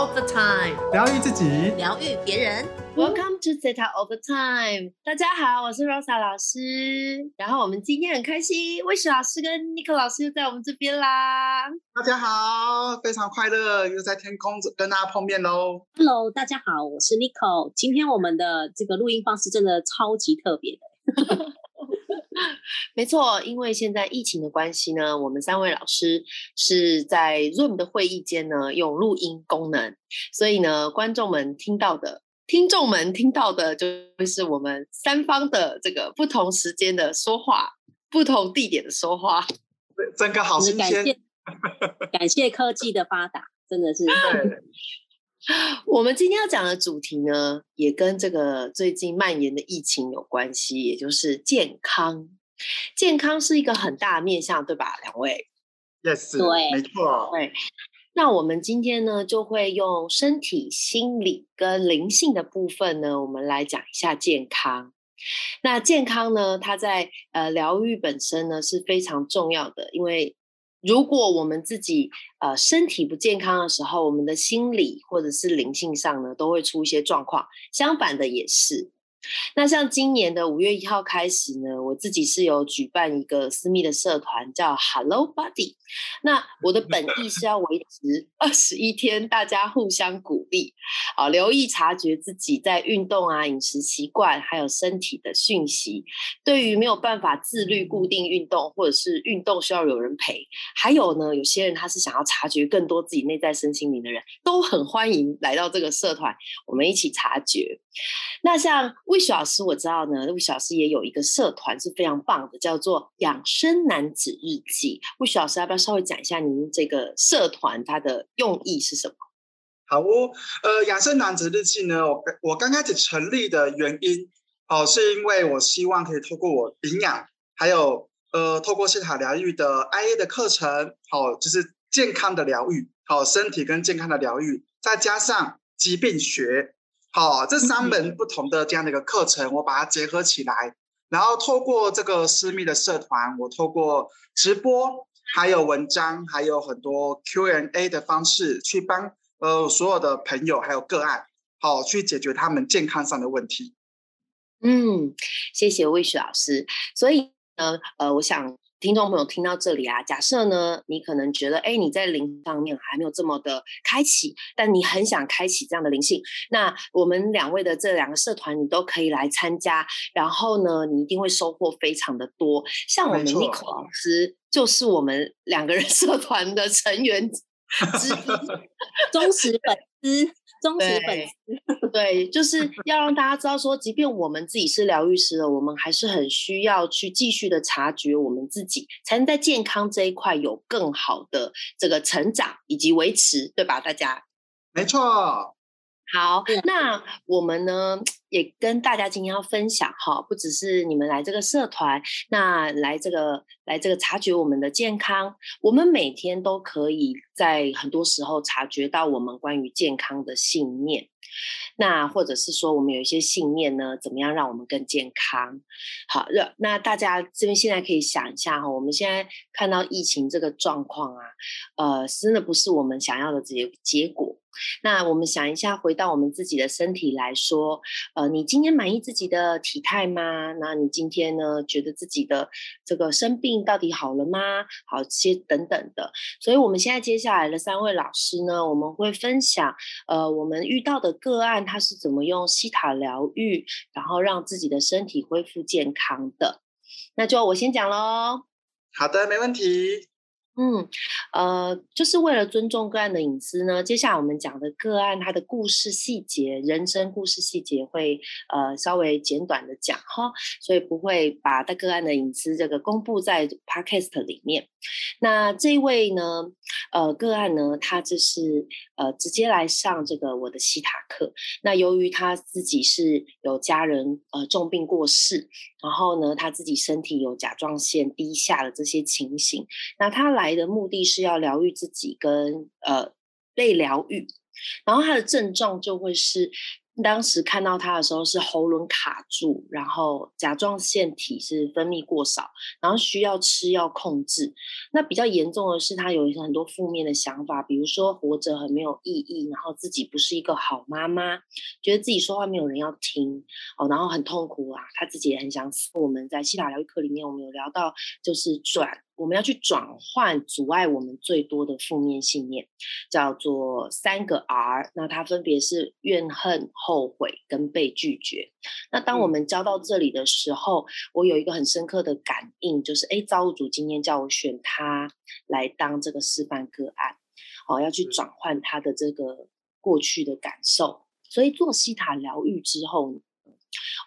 all the time，疗愈自己，疗愈别人。Welcome to Zeta All the Time。大家好，我是 Rosa 老师。然后我们今天很开心，魏雪老师跟 Nico 老师又在我们这边啦。大家好，非常快乐，又在天空跟大家碰面喽。Hello，大家好，我是 Nico。今天我们的这个录音方式真的超级特别的。没错，因为现在疫情的关系呢，我们三位老师是在 Zoom 的会议间呢用录音功能，所以呢，观众们听到的、听众们听到的，就会是我们三方的这个不同时间的说话、不同地点的说话。整个好新鲜。感谢感谢科技的发达，真的是。对，我们今天要讲的主题呢，也跟这个最近蔓延的疫情有关系，也就是健康。健康是一个很大的面向，对吧？两位，，yes，对没错，对。那我们今天呢，就会用身体、心理跟灵性的部分呢，我们来讲一下健康。那健康呢，它在呃疗愈本身呢是非常重要的，因为如果我们自己呃身体不健康的时候，我们的心理或者是灵性上呢都会出一些状况。相反的也是。那像今年的五月一号开始呢，我自己是有举办一个私密的社团，叫 Hello Body。那我的本意是要维持二十一天，大家互相鼓励，啊，留意察觉自己在运动啊、饮食习惯，还有身体的讯息。对于没有办法自律固定运动，或者是运动需要有人陪，还有呢，有些人他是想要察觉更多自己内在身心灵的人，都很欢迎来到这个社团，我们一起察觉。那像魏雪老师，我知道呢，魏雪老师也有一个社团是非常棒的，叫做养生男子日记。魏雪老师要不要稍微讲一下您这个社团它的用意是什么？好哦。呃，养生男子日记呢，我我刚开始成立的原因，哦，是因为我希望可以透过我营养，还有呃，透过现场疗愈的 IA 的课程，好、就是健康的疗愈，好、身体跟健康的疗愈，再加上疾病学，好、这三门不同的这样的一个课程，我把它结合起来，然后透过这个私密的社团，我透过直播，还有文章，还有很多 Q&A 的方式，去帮呃所有的朋友还有个案，好去解决他们健康上的问题。嗯，谢谢魏雪老师。所以呢，呃，我想听众朋友听到这里啊，假设呢，你可能觉得，哎，你在灵上面还没有这么的开启，但你很想开启这样的灵性，那我们两位的这两个社团，你都可以来参加，然后呢，你一定会收获非常的多。像我们没错 Nico 老师，就是我们两个人社团的成员之一。忠实粉丝，忠实粉对丝。对，就是 要让大家知道说，即便我们自己是疗愈师了，我们还是很需要去继续的察觉我们自己，才能在健康这一块有更好的这个成长以及维持，对吧？大家没错，好，那我们呢也跟大家今天要分享哈，不只是你们来这个社团，那来这个来这个察觉我们的健康，我们每天都可以在很多时候察觉到我们关于健康的信念。那或者是说，我们有一些信念呢，怎么样让我们更健康？好，那那大家这边现在可以想一下哈，我们现在看到疫情这个状况啊，呃，真的不是我们想要的结结果。那我们想一下，回到我们自己的身体来说，呃，你今天满意自己的体态吗？那你今天呢，觉得自己的这个生病到底好了吗？好，些等等的。所以，我们现在接下来的三位老师呢，我们会分享，呃，我们遇到的个案，他是怎么用西塔疗愈，然后让自己的身体恢复健康的。那就我先讲喽。好的，没问题。嗯，呃，就是为了尊重个案的隐私呢，接下来我们讲的个案，它的故事细节、人生故事细节会呃稍微简短的讲哈，所以不会把大个案的隐私这个公布在 podcast 里面。那这位呢，呃，个案呢，他就是呃直接来上这个我的西塔课。那由于他自己是有家人呃重病过世，然后呢，他自己身体有甲状腺低下的这些情形，那他来的目的是要疗愈自己跟呃被疗愈，然后他的症状就会是当时看到他的时候是喉咙卡住，然后甲状腺体是分泌过少，然后需要吃药控制。那比较严重的是，他有一些很多负面的想法，比如说活着很没有意义，然后自己不是一个好妈妈，觉得自己说话没有人要听哦，然后很痛苦啊，他自己也很想死。我们在西塔疗愈课里面，我们有聊到，就是转。我们要去转换阻碍我们最多的负面信念，叫做三个 R。那它分别是怨恨、后悔跟被拒绝。那当我们教到这里的时候，我有一个很深刻的感应，就是哎，造物主今天叫我选他来当这个示范个案，哦，要去转换他的这个过去的感受。所以做西塔疗愈之后。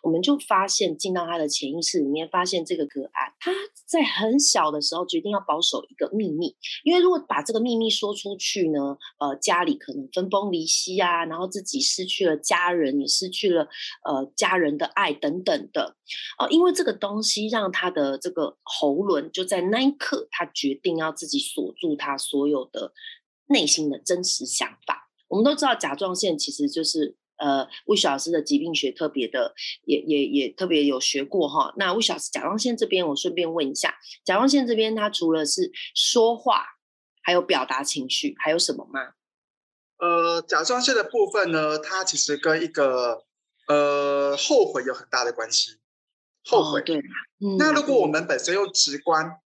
我们就发现进到他的潜意识里面，发现这个个案他在很小的时候决定要保守一个秘密，因为如果把这个秘密说出去呢，呃，家里可能分崩离析啊，然后自己失去了家人，也失去了呃家人的爱等等的，呃，因为这个东西让他的这个喉轮就在那一刻，他决定要自己锁住他所有的内心的真实想法。我们都知道甲状腺其实就是。呃，魏老师的疾病学特别的，也也也特别有学过哈。那魏老师甲状腺这边，我顺便问一下，甲状腺这边它除了是说话，还有表达情绪，还有什么吗？呃，甲状腺的部分呢，它其实跟一个呃后悔有很大的关系。后悔对。那如果我们本身用直观，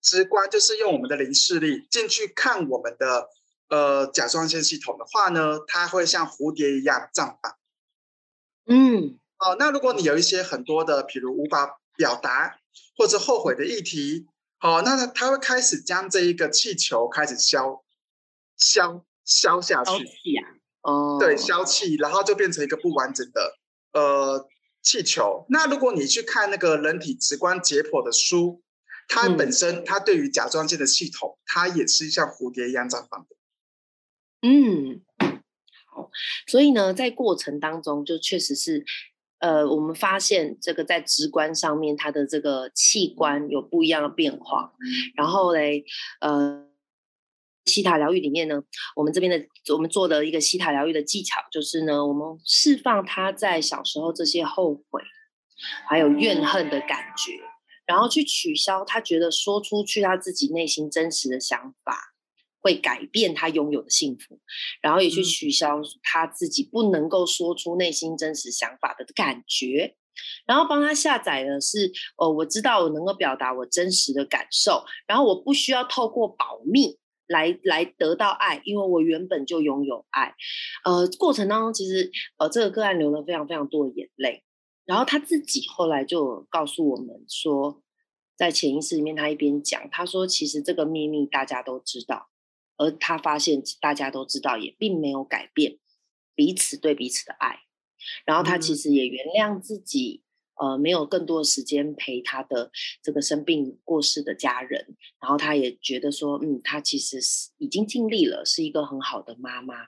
直观就是用我们的灵视力进去看我们的。呃，甲状腺系统的话呢，它会像蝴蝶一样绽放。嗯，哦，那如果你有一些很多的，比如无法表达或者后悔的议题，好，那它它会开始将这一个气球开始消消消下去。哦，对，消气，然后就变成一个不完整的呃气球。那如果你去看那个人体直观解剖的书，它本身它对于甲状腺的系统，它也是像蝴蝶一样绽放的。嗯，好，所以呢，在过程当中，就确实是，呃，我们发现这个在直观上面，它的这个器官有不一样的变化。然后嘞，呃，西塔疗愈里面呢，我们这边的我们做的一个西塔疗愈的技巧，就是呢，我们释放他在小时候这些后悔，还有怨恨的感觉，然后去取消他觉得说出去他自己内心真实的想法。会改变他拥有的幸福，然后也去取消他自己不能够说出内心真实想法的感觉，然后帮他下载的是，哦，我知道我能够表达我真实的感受，然后我不需要透过保密来来得到爱，因为我原本就拥有爱。呃，过程当中其实呃这个个案流了非常非常多的眼泪，然后他自己后来就告诉我们说，在潜意识里面他一边讲，他说其实这个秘密大家都知道。而他发现大家都知道，也并没有改变彼此对彼此的爱。然后他其实也原谅自己，呃，没有更多的时间陪他的这个生病过世的家人。然后他也觉得说，嗯，他其实是已经尽力了，是一个很好的妈妈。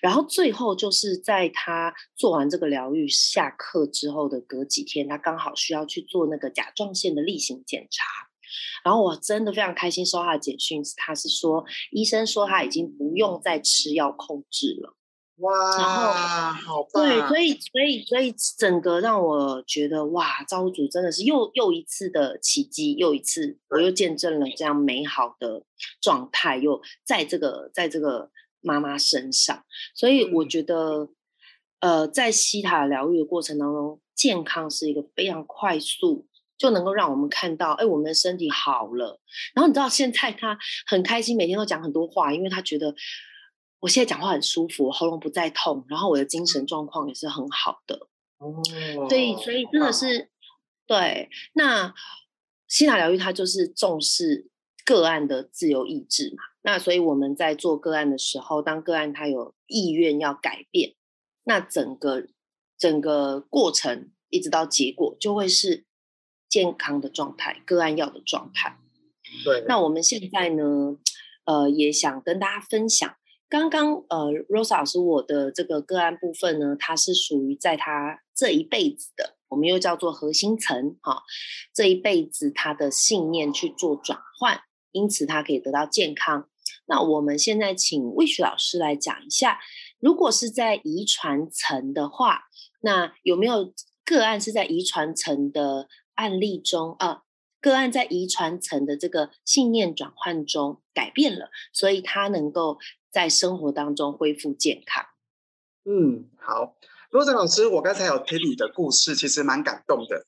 然后最后就是在他做完这个疗愈下课之后的隔几天，他刚好需要去做那个甲状腺的例行检查。然后我真的非常开心收他的简讯，他是说医生说他已经不用再吃药控制了。哇，好棒！对，所以所以所以整个让我觉得哇，造物主真的是又又一次的奇迹，又一次我又见证了这样美好的状态，又在这个在这个妈妈身上。所以我觉得，呃，在西塔疗愈的过程当中，健康是一个非常快速。就能够让我们看到，哎，我们的身体好了。然后你知道，现在他很开心，每天都讲很多话，因为他觉得我现在讲话很舒服，喉咙不再痛，然后我的精神状况也是很好的。哦，所以，所以真的是对。那西塔疗愈它就是重视个案的自由意志嘛。那所以我们在做个案的时候，当个案他有意愿要改变，那整个整个过程一直到结果就会是。健康的状态，个案要的状态。对，那我们现在呢，呃，也想跟大家分享。刚刚呃，Rose 老师，我的这个个案部分呢，它是属于在他这一辈子的，我们又叫做核心层哈，这一辈子他的信念去做转换，因此他可以得到健康。那我们现在请魏雪老师来讲一下，如果是在遗传层的话，那有没有个案是在遗传层的案例中啊？个案在遗传层的这个信念转换中改变了，所以他能够在生活当中恢复健康。嗯，好，罗振老师，我刚才有听你的故事，其实蛮感动的，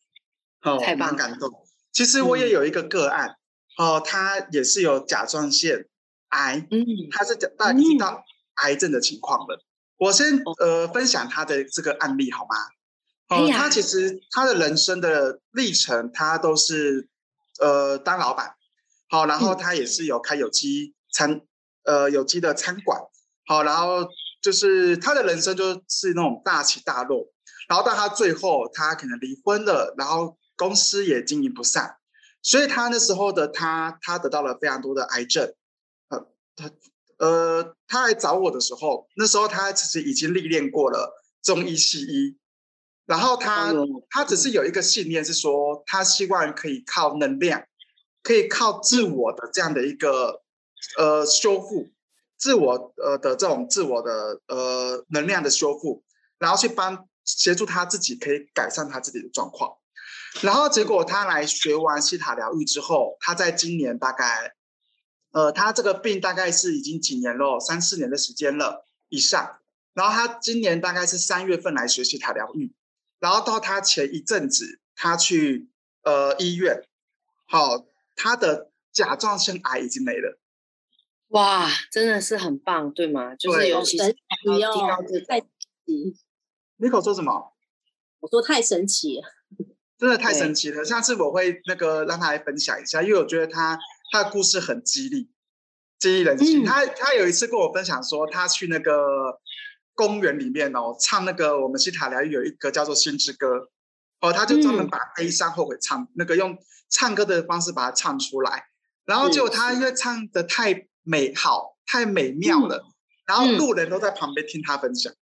哦，太棒蛮感动。其实我也有一个个案，哦，他也是有甲状腺癌，嗯，他是大已经到癌症的情况了。我先呃分享他的这个案例好吗？哦，他其实他的人生的历程，他都是呃当老板，好，然后他也是有开有机餐，呃有机的餐馆，好，然后就是他的人生就是那种大起大落，然后到他最后他可能离婚了，然后公司也经营不善，所以他那时候的他他得到了非常多的癌症，呃他。呃，他来找我的时候，那时候他其实已经历练过了中医西医，然后他他只是有一个信念是说，他希望可以靠能量，可以靠自我的这样的一个呃修复，自我呃的这种自我的呃能量的修复，然后去帮协助他自己可以改善他自己的状况，然后结果他来学完西塔疗愈之后，他在今年大概。呃，他这个病大概是已经几年了，三四年的时间了以上。然后他今年大概是三月份来学习塔疗愈，然后到他前一阵子，他去呃医院，好，他的甲状腺癌已经没了。哇，真的是很棒，对吗？就是尤其是要提高这太奇。你口说什么？我说太神奇了，真的太神奇了。下次我会那个让他来分享一下，因为我觉得他。他的故事很激励，激励人心。他他有一次跟我分享说，他去那个公园里面哦，唱那个我们西塔疗愈有一个叫做《心之歌》哦，他就专门把悲伤后悔唱那个用唱歌的方式把它唱出来。然后结果他因为唱的太美好、太美妙了，然后路人都在旁边听他分享。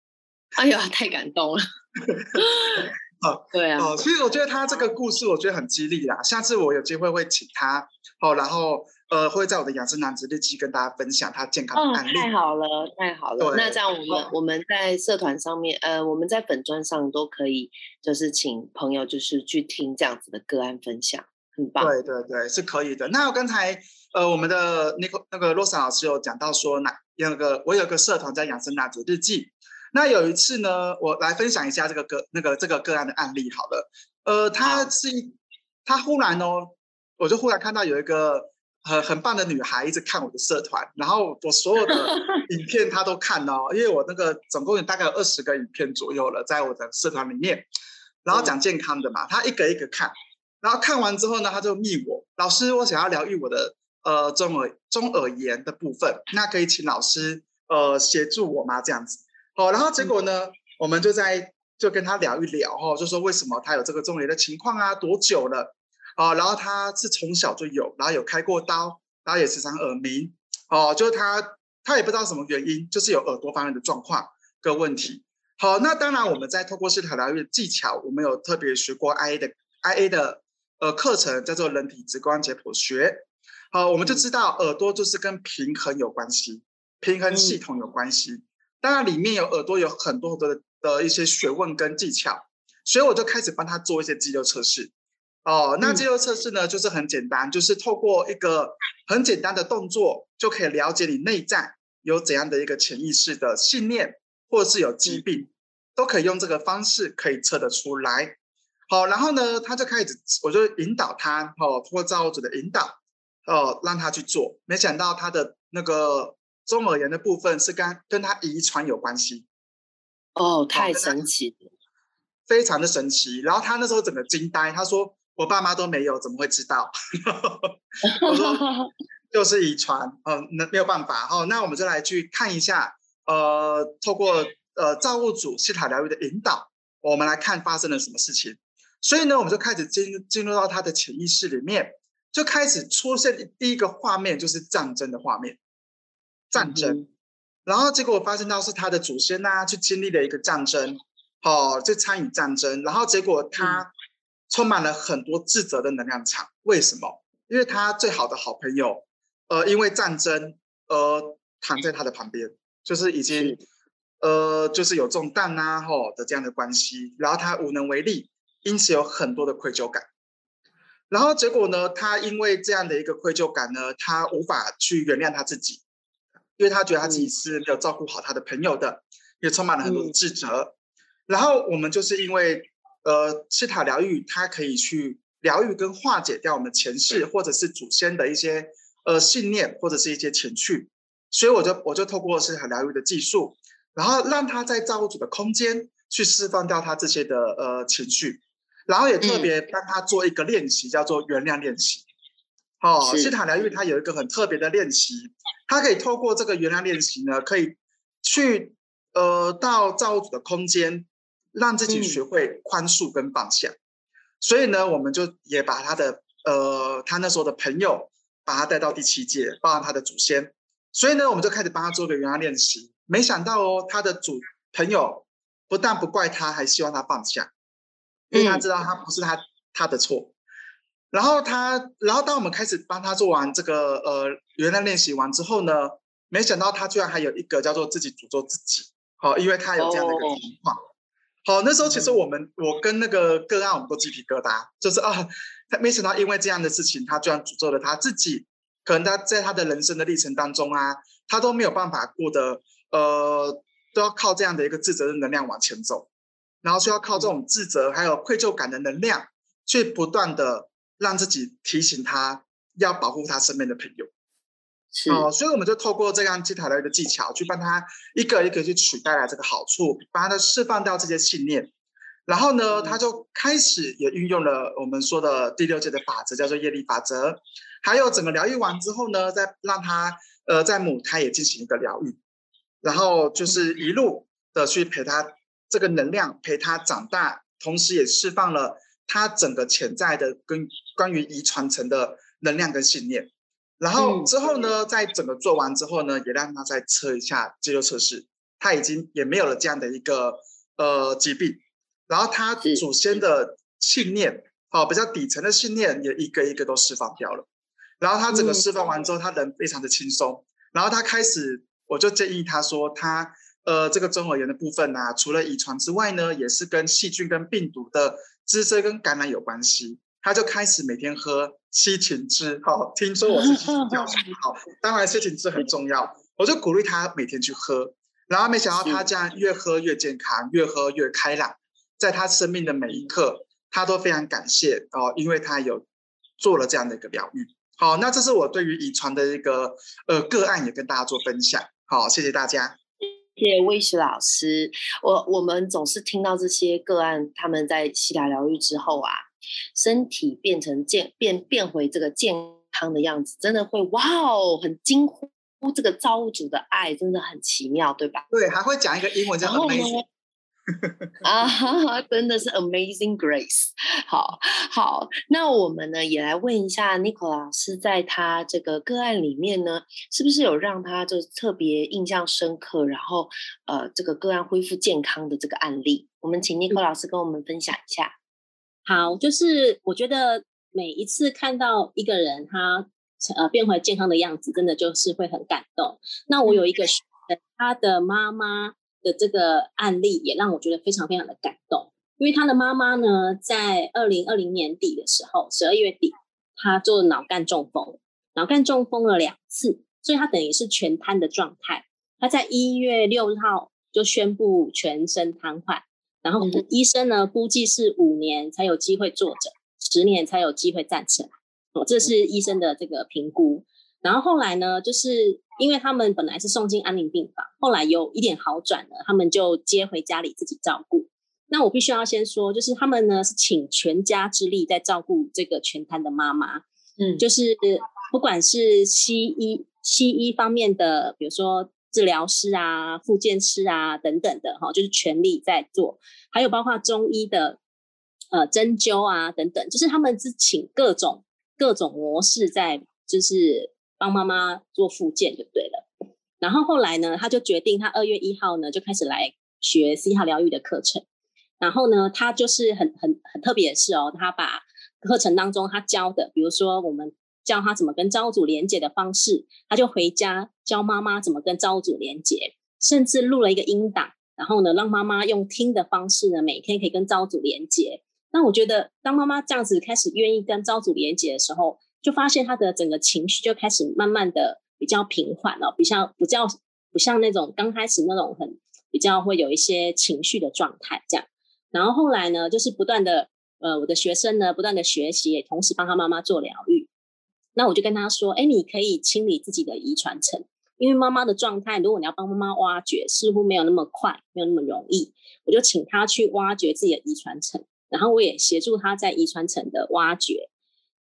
哎呀，太感动了！哦，对啊，哦，所以我觉得他这个故事我觉得很激励啦。下次我有机会会请他。哦，然后呃，会在我的养生男子日记跟大家分享他健康的案例。太好了，太好了。那这样我们我们在社团上面，呃，我们在粉砖上都可以，就是请朋友就是去听这样子的个案分享，很棒。对对对，是可以的。那我刚才呃，我们的那个那个洛莎老师有讲到说，那那个我有个社团叫养生男子日记。那有一次呢，我来分享一下这个个那个这个个案的案例。好了，呃，他是他忽然哦。我就忽然看到有一个很很棒的女孩一直看我的社团，然后我所有的 影片她都看哦，因为我那个总共有大概有二十个影片左右了，在我的社团里面，然后讲健康的嘛，她一个一个看，然后看完之后呢，她就密我，老师，我想要疗愈我的呃中耳中耳炎的部分，那可以请老师呃协助我吗？这样子，好，然后结果呢，我们就在就跟他聊一聊哈，就说为什么他有这个中耳炎的情况啊，多久了？哦，然后他是从小就有，然后有开过刀，然后也时常耳鸣，哦，就是他他也不知道什么原因，就是有耳朵方面的状况跟问题。好，那当然我们在透过视塔疗愈的技巧，我们有特别学过 I A 的 I A 的呃课程，叫做人体直观解剖学。好，我们就知道耳朵就是跟平衡有关系，平衡系统有关系。当然里面有耳朵有很多很多的的一些学问跟技巧，所以我就开始帮他做一些肌肉测试。哦，那肌肉测试呢，就是很简单，就是透过一个很简单的动作，就可以了解你内在有怎样的一个潜意识的信念，或者是有疾病，都可以用这个方式可以测得出来。好，然后呢，他就开始，我就引导他，哦，通过造物主的引导，哦，让他去做。没想到他的那个中耳炎的部分是跟跟他遗传有关系。哦，太神奇了，非常的神奇。然后他那时候整个惊呆，他说。我爸妈都没有，怎么会知道？我说 就是遗传，嗯，那没有办法哈。那我们就来去看一下，呃，透过呃造物主西塔疗愈的引导，我们来看发生了什么事情。所以呢，我们就开始进进入到他的潜意识里面，就开始出现第一个画面，就是战争的画面，战争。然后结果发生到是他的祖先呐，去经历了一个战争，哦，就参与战争，然后结果他。充满了很多自责的能量场，为什么？因为他最好的好朋友，呃，因为战争而躺在他的旁边，就是已经呃，就是有中弹啊吼的这样的关系，然后他无能为力，因此有很多的愧疚感。然后结果呢，他因为这样的一个愧疚感呢，他无法去原谅他自己，因为他觉得他自己是没有照顾好他的朋友的，也充满了很多的自责。然后我们就是因为呃，西塔疗愈，它可以去疗愈跟化解掉我们前世或者是祖先的一些呃信念或者是一些情绪。所以我就我就透过西塔疗愈的技术，然后让他在造物主的空间去释放掉他这些的呃情绪，然后也特别帮他做一个练习，叫做原谅练习。哦，西塔疗愈它有一个很特别的练习，它可以透过这个原谅练习呢，可以去呃到造物主的空间，让自己学会宽恕跟放下。所以呢，我们就也把他的呃他那时候的朋友，把他带到第七届，包含他的祖先。所以呢，我们就开始帮他做个原谅练习。没想到哦，他的主朋友不但不怪他，还希望他放下，因为他知道他不是他他的错。然后他，然后当我们开始帮他做完这个呃原谅练习完之后呢，没想到他居然还有一个叫做自己诅咒自己。好，因为他有这样的一个情况。好，那时候其实我们我跟那个个案我们都鸡皮疙瘩，就是啊，他没想到因为这样的事情，他居然诅咒了他自己。可能他在他的人生的历程当中啊，他都没有办法过得，呃，都要靠这样的一个自责的能量往前走，然后需要靠这种自责还有愧疚感的能量，去不断的让自己提醒他要保护他身边的朋友。哦，所以我们就透过这样基塔的一个技巧，去帮他一个一个去取代来这个好处，帮他释放掉这些信念，然后呢，他就开始也运用了我们说的第六界的法则，叫做业力法则。还有整个疗愈完之后呢，再让他呃在母胎也进行一个疗愈，然后就是一路的去陪他这个能量陪他长大，同时也释放了他整个潜在的跟关于遗传层的能量跟信念。然后之后呢，在整个做完之后呢，也让他再测一下肌肉测试，他已经也没有了这样的一个呃疾病，然后他祖先的信念，好比较底层的信念也一个一个都释放掉了。然后他整个释放完之后，他人非常的轻松。然后他开始，我就建议他说，他呃这个中耳炎的部分呢，除了遗传之外呢，也是跟细菌跟病毒的滋生跟感染有关系。他就开始每天喝西芹汁，好，听说我是西芹教授，好，当然西芹汁很重要，我就鼓励他每天去喝。然后没想到他这样越喝越健康，越喝越开朗，在他生命的每一刻，他都非常感谢哦，因为他有做了这样的一个疗愈。好，那这是我对于遗传的一个呃个案，也跟大家做分享。好，谢谢大家。谢谢魏石老师。我我们总是听到这些个案，他们在西塔疗愈之后啊，身体变成健变变回这个健康的样子，真的会哇哦，很惊呼这个造物主的爱，真的很奇妙，对吧？对，还会讲一个英文叫 amazing。啊，真的是 Amazing Grace。好好，那我们呢也来问一下 Nicole 老师，在他这个个案里面呢，是不是有让他就特别印象深刻，然后呃，这个个案恢复健康的这个案例？我们请 Nicole 老师跟我们分享一下。好，就是我觉得每一次看到一个人他呃变回健康的样子，真的就是会很感动。那我有一个他的妈妈。的这个案例也让我觉得非常非常的感动，因为他的妈妈呢，在二零二零年底的时候，十二月底，他做脑干中风，脑干中风了两次，所以他等于是全瘫的状态。他在一月六号就宣布全身瘫痪，然后医生呢估计是五年才有机会坐着，十年才有机会站起来。哦，这是医生的这个评估。然后后来呢，就是因为他们本来是送进安宁病房，后来有一点好转了，他们就接回家里自己照顾。那我必须要先说，就是他们呢是请全家之力在照顾这个全瘫的妈妈，嗯，就是不管是西医西医方面的，比如说治疗师啊、复健师啊等等的哈，就是全力在做，还有包括中医的呃针灸啊等等，就是他们是请各种各种模式在就是。帮妈妈做复健就对了，然后后来呢，他就决定他二月一号呢就开始来学 C 号疗愈的课程。然后呢，他就是很很很特别的是哦，他把课程当中他教的，比如说我们教他怎么跟造物主连接的方式，他就回家教妈妈怎么跟造物主连接。甚至录了一个音档，然后呢，让妈妈用听的方式呢，每天可以跟招主连接。那我觉得，当妈妈这样子开始愿意跟招主连接的时候，就发现她的整个情绪就开始慢慢的比较平缓了，比较比较不像那种刚开始那种很比较会有一些情绪的状态这样。然后后来呢，就是不断的呃，我的学生呢不断的学习，也同时帮他妈妈做疗愈。那我就跟他说，哎，你可以清理自己的遗传层，因为妈妈的状态，如果你要帮妈妈挖掘，似乎没有那么快，没有那么容易。我就请他去挖掘自己的遗传层。然后我也协助他在遗传层的挖掘，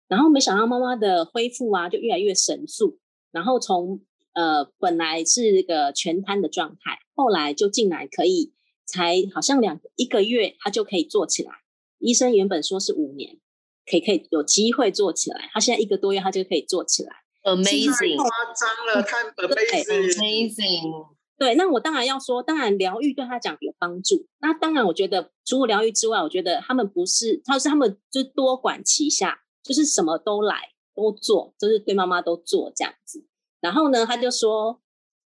然后没想到妈妈的恢复啊，就越来越神速。然后从呃本来是一个全瘫的状态，后来就进来可以，才好像两一个月，他就可以坐起来。医生原本说是五年，可以可以有机会做起来，他现在一个多月他就可以做起来，amazing，夸张了，太 amazing。对，那我当然要说，当然疗愈对他讲有帮助。那当然，我觉得除了疗愈之外，我觉得他们不是，他是他们就多管齐下，就是什么都来都做，就是对妈妈都做这样子。然后呢，他就说，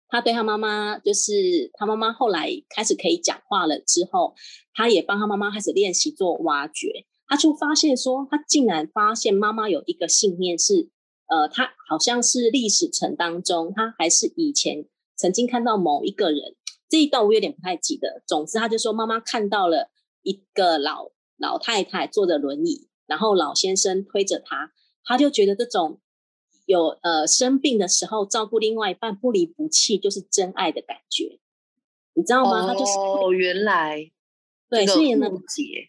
他对他妈妈，就是他妈妈后来开始可以讲话了之后，他也帮他妈妈开始练习做挖掘。他就发现说，他竟然发现妈妈有一个信念是，呃，他好像是历史层当中，他还是以前。曾经看到某一个人，这一段我有点不太记得。总之，他就说妈妈看到了一个老老太太坐着轮椅，然后老先生推着她，他就觉得这种有呃生病的时候照顾另外一半不离不弃，就是真爱的感觉，你知道吗？他就是哦，原来对，所以呢，解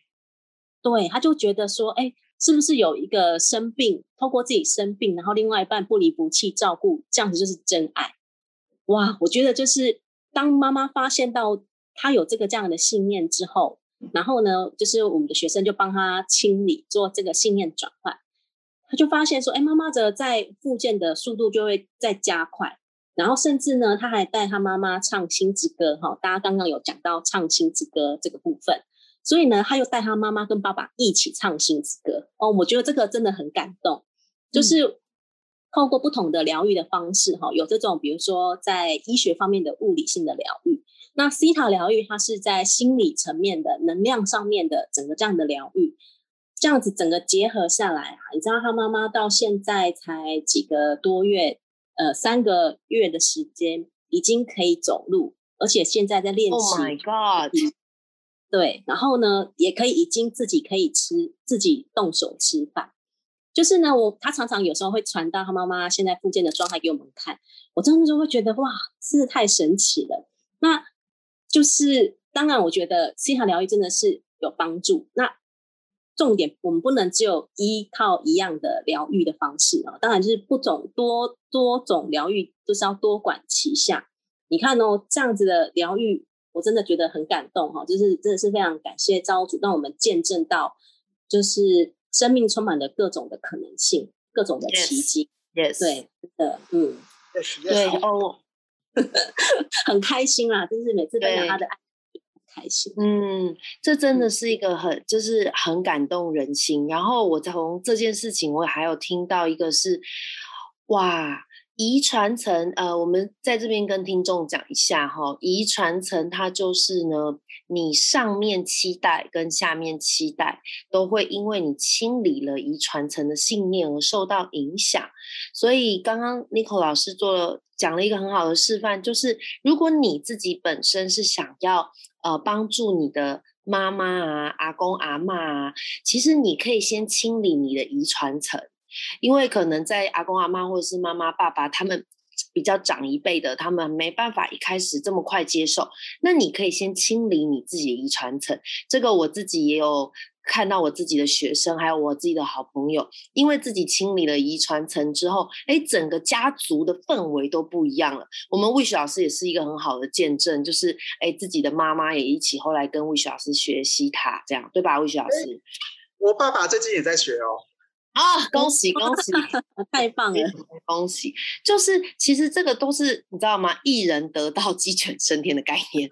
对，他就觉得说，哎，是不是有一个生病，透过自己生病，然后另外一半不离不弃照顾，这样子就是真爱。哇，我觉得就是当妈妈发现到他有这个这样的信念之后，然后呢，就是我们的学生就帮他清理做这个信念转换，他就发现说，哎，妈妈的在复健的速度就会再加快，然后甚至呢，他还带他妈妈唱心之歌，哈，大家刚刚有讲到唱心之歌这个部分，所以呢，他又带他妈妈跟爸爸一起唱星之歌，哦，我觉得这个真的很感动，就是。透过不同的疗愈的方式，哈，有这种比如说在医学方面的物理性的疗愈，那西塔疗愈它是在心理层面的能量上面的整个这样的疗愈，这样子整个结合下来啊，你知道他妈妈到现在才几个多月，呃，三个月的时间已经可以走路，而且现在在练习。Oh my god！对，然后呢，也可以已经自己可以吃，自己动手吃饭。就是呢，我他常常有时候会传到他妈妈现在复健的状态给我们看，我真的就会觉得哇，真的太神奇了。那就是当然，我觉得西塔疗愈真的是有帮助。那重点我们不能只有依靠一样的疗愈的方式啊，当然就是不种多多种疗愈就是要多管齐下。你看哦，这样子的疗愈，我真的觉得很感动哈，就是真的是非常感谢招主，让我们见证到就是。生命充满了各种的可能性，各种的奇迹。Yes，对，的，嗯，对哦，很开心啦，就是每次分享他的爱，很开心。嗯，这真的是一个很，就是很感动人心。然后我从这件事情，我还有听到一个是，哇。遗传层，呃，我们在这边跟听众讲一下哈，遗传层它就是呢，你上面期待跟下面期待都会因为你清理了遗传层的信念而受到影响。所以刚刚 n i c o 老师做了讲了一个很好的示范，就是如果你自己本身是想要呃帮助你的妈妈啊、阿公阿妈啊，其实你可以先清理你的遗传层。因为可能在阿公阿妈或者是妈妈爸爸他们比较长一辈的，他们没办法一开始这么快接受。那你可以先清理你自己的遗传层。这个我自己也有看到，我自己的学生还有我自己的好朋友，因为自己清理了遗传层之后，哎，整个家族的氛围都不一样了。我们魏雪老师也是一个很好的见证，就是哎，自己的妈妈也一起后来跟魏雪老师学习他这样，对吧？魏雪老师，我爸爸最近也在学哦。啊！恭喜恭喜，太棒了！恭喜，就是其实这个都是你知道吗？一人得道，鸡犬升天的概念。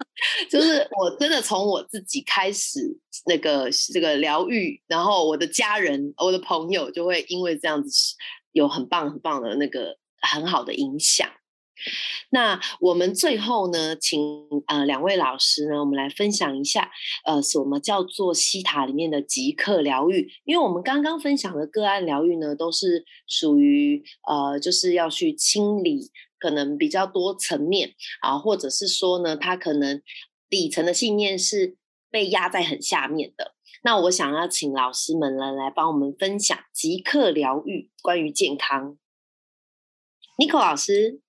就是我真的从我自己开始那个这个疗愈，然后我的家人、我的朋友就会因为这样子有很棒很棒的那个很好的影响。那我们最后呢，请呃两位老师呢，我们来分享一下，呃，什么叫做西塔里面的即刻疗愈？因为我们刚刚分享的个案疗愈呢，都是属于呃，就是要去清理可能比较多层面啊，或者是说呢，他可能底层的信念是被压在很下面的。那我想要请老师们呢，来帮我们分享即刻疗愈关于健康。Nico 老师。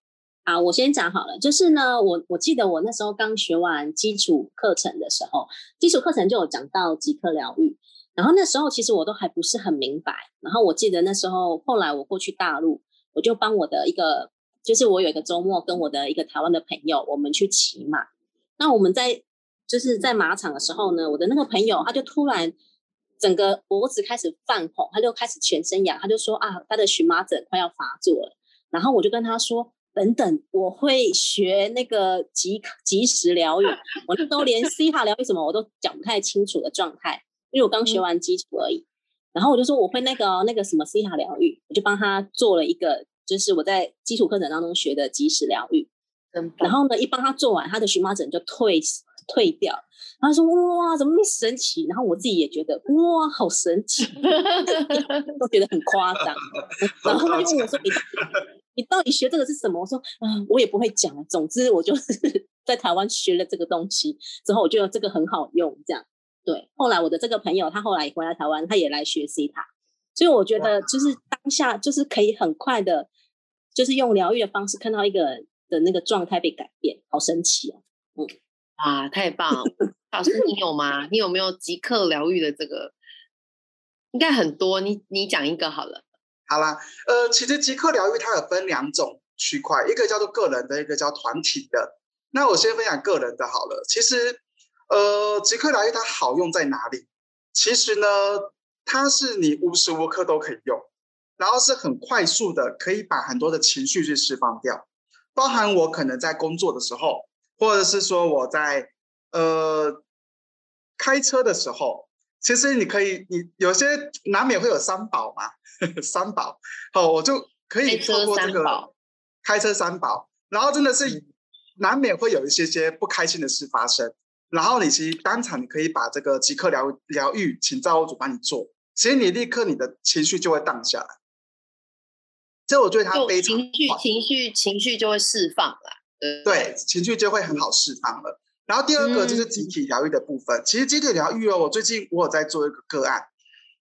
好，我先讲好了，就是呢，我我记得我那时候刚学完基础课程的时候，基础课程就有讲到即刻疗愈，然后那时候其实我都还不是很明白，然后我记得那时候后来我过去大陆，我就帮我的一个，就是我有一个周末跟我的一个台湾的朋友，我们去骑马，那我们在就是在马场的时候呢，我的那个朋友他就突然整个脖子开始泛红，他就开始全身痒，他就说啊，他的荨麻疹快要发作了，然后我就跟他说。等等，我会学那个即即时疗愈，我都连 C 塔疗愈什么我都讲不太清楚的状态，因为我刚学完基础而已。然后我就说我会那个那个什么 C 塔疗愈，我就帮他做了一个，就是我在基础课程当中学的即时疗愈。然后呢，一帮他做完，他的荨麻疹就退退掉。他说哇，怎么那么神奇？然后我自己也觉得哇，好神奇，都觉得很夸张。然后他就问我说你。你到底学这个是什么？我说，嗯，我也不会讲。总之，我就是 在台湾学了这个东西之后，我觉得这个很好用。这样，对。后来我的这个朋友，他后来回来台湾，他也来学 C 塔，所以我觉得就是当下就是可以很快的，就是用疗愈的方式看到一个人的那个状态被改变，好神奇哦。嗯，啊，太棒！老师，你有吗？你有没有即刻疗愈的这个？应该很多，你你讲一个好了。好啦，呃，其实即刻疗愈它有分两种区块，一个叫做个人的，一个叫团体的。那我先分享个人的好了。其实，呃，即刻疗愈它好用在哪里？其实呢，它是你无时无刻都可以用，然后是很快速的，可以把很多的情绪去释放掉。包含我可能在工作的时候，或者是说我在呃开车的时候。其实你可以，你有些难免会有三宝嘛，三宝，好，我就可以透过这个开车三宝，然后真的是难免会有一些些不开心的事发生，然后你其实当场你可以把这个即刻疗疗愈，请造物主帮你做，其实你立刻你的情绪就会荡下来，这我觉得他非常情绪情绪情绪就会释放了，对，情绪就会很好释放了。然后第二个就是集体疗愈的部分。其实集体疗愈哦，我最近我有在做一个个案，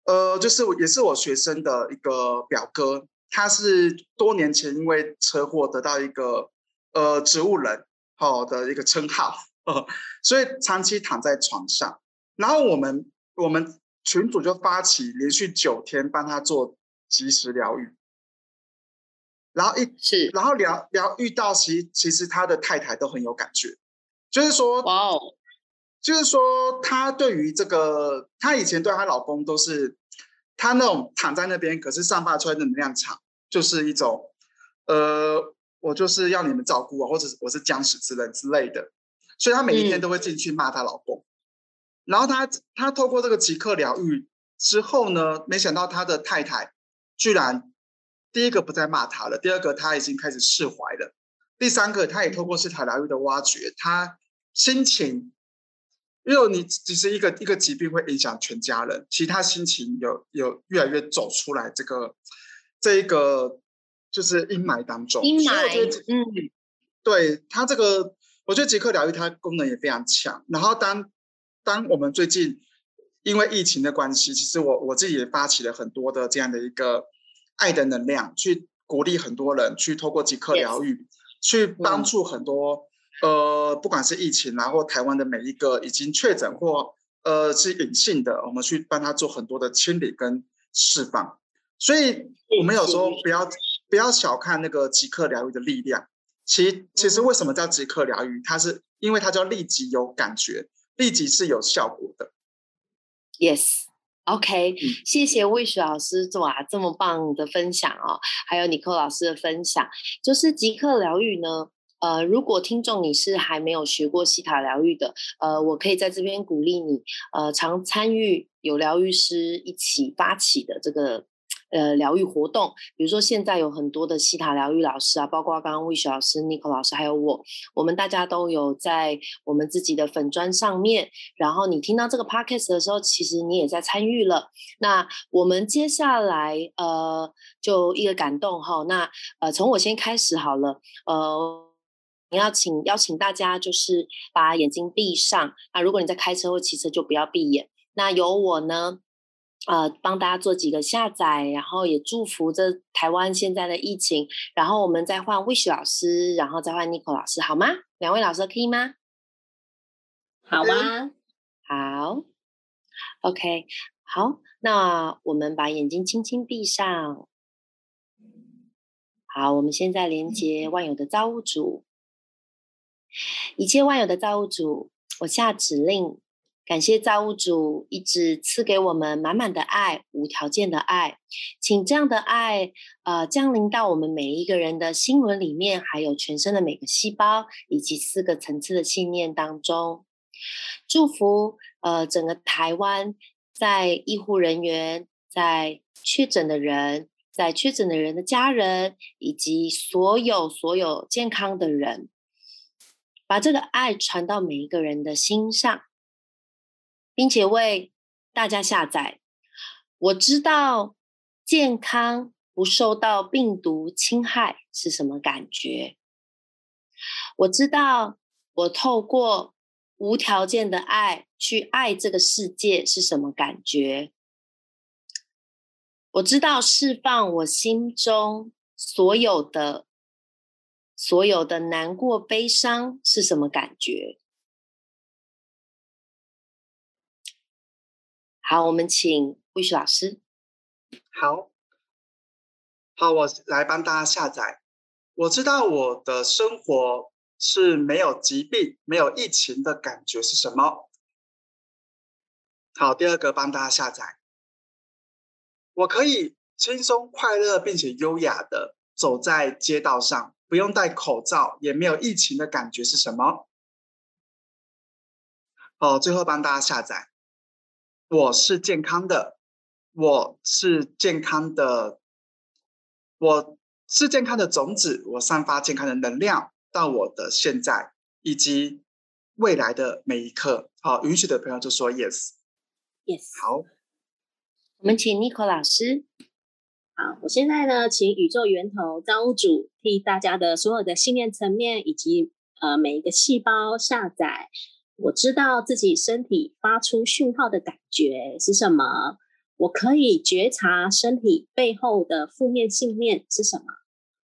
呃，就是也是我学生的一个表哥，他是多年前因为车祸得到一个呃植物人好的一个称号，所以长期躺在床上。然后我们我们群主就发起连续九天帮他做及时疗愈，然后一是然后疗疗愈到其其实他的太太都很有感觉。就是说，哇哦，就是说，她对于这个，她以前对她老公都是，她那种躺在那边，可是散发出来的能量场，就是一种，呃，我就是要你们照顾我，或者我是僵尸之人之类的，所以她每一天都会进去骂她老公，然后她她透过这个即刻疗愈之后呢，没想到她的太太居然第一个不再骂她了，第二个她已经开始释怀了，第三个她也透过是塔疗愈的挖掘，她。心情，因为你只是一个一个疾病会影响全家人，其他心情有有越来越走出来，这个这一个就是阴霾当中。阴霾，嗯，对他这个，我觉得即刻疗愈它功能也非常强。然后当当我们最近因为疫情的关系，其实我我自己也发起了很多的这样的一个爱的能量，去鼓励很多人去透过即刻疗愈，去帮助很多。呃，不管是疫情啊，或台湾的每一个已经确诊或呃是隐性的，我们去帮他做很多的清理跟释放。所以，我们有时候不要不要小看那个即刻疗愈的力量。其其实为什么叫即刻疗愈？它是因为它叫立即有感觉，立即是有效果的。Yes，OK，谢谢魏雪老师做啊这么棒的分享哦，还有尼克老师的分享，就是即刻疗愈呢。呃，如果听众你是还没有学过西塔疗愈的，呃，我可以在这边鼓励你，呃，常参与有疗愈师一起发起的这个呃疗愈活动，比如说现在有很多的西塔疗愈老师啊，包括刚刚魏雪老师、Nico 老师还有我，我们大家都有在我们自己的粉砖上面。然后你听到这个 podcast 的时候，其实你也在参与了。那我们接下来呃就一个感动哈，那呃从我先开始好了，呃。你要请邀请大家，就是把眼睛闭上。那如果你在开车或骑车，就不要闭眼。那由我呢，呃，帮大家做几个下载，然后也祝福这台湾现在的疫情。然后我们再换 Wish 老师，然后再换 Nico 老师，好吗？两位老师可以吗？好吗？好。OK，好。那我们把眼睛轻轻闭上。好，我们现在连接万有的造物主。一切万有的造物主，我下指令，感谢造物主一直赐给我们满满的爱，无条件的爱，请这样的爱，呃，降临到我们每一个人的心轮里面，还有全身的每个细胞，以及四个层次的信念当中，祝福呃整个台湾在医护人员，在确诊的人，在确诊的人的家人，以及所有所有健康的人。把这个爱传到每一个人的心上，并且为大家下载。我知道健康不受到病毒侵害是什么感觉。我知道我透过无条件的爱去爱这个世界是什么感觉。我知道释放我心中所有的。所有的难过、悲伤是什么感觉？好，我们请魏旭老师。好，好，我来帮大家下载。我知道我的生活是没有疾病、没有疫情的感觉是什么？好，第二个帮大家下载。我可以轻松、快乐并且优雅的走在街道上。不用戴口罩，也没有疫情的感觉是什么？哦，最后帮大家下载。我是健康的，我是健康的，我是健康的种子，我散发健康的能量到我的现在以及未来的每一刻。好，允许的朋友就说 yes，yes。好，我们请 Nico 老师。好，我现在呢，请宇宙源头造物主替大家的所有的信念层面以及呃每一个细胞下载。我知道自己身体发出讯号的感觉是什么，我可以觉察身体背后的负面信念是什么。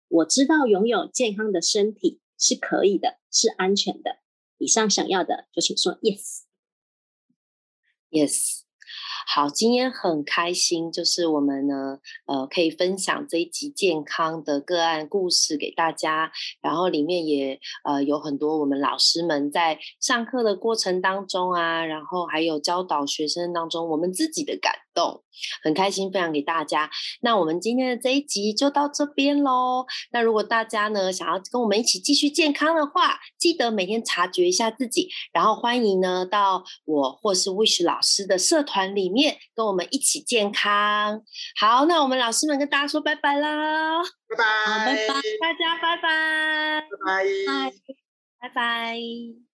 我知道拥有健康的身体是可以的，是安全的。以上想要的就请说 yes，yes。好，今天很开心，就是我们呢，呃，可以分享这一集健康的个案故事给大家，然后里面也呃有很多我们老师们在上课的过程当中啊，然后还有教导学生当中，我们自己的感动，很开心分享给大家。那我们今天的这一集就到这边喽。那如果大家呢想要跟我们一起继续健康的话，记得每天察觉一下自己，然后欢迎呢到我或是 Wish 老师的社团里。面跟我们一起健康，好，那我们老师们跟大家说拜拜啦，拜拜，拜拜，大家拜拜，拜拜，拜拜。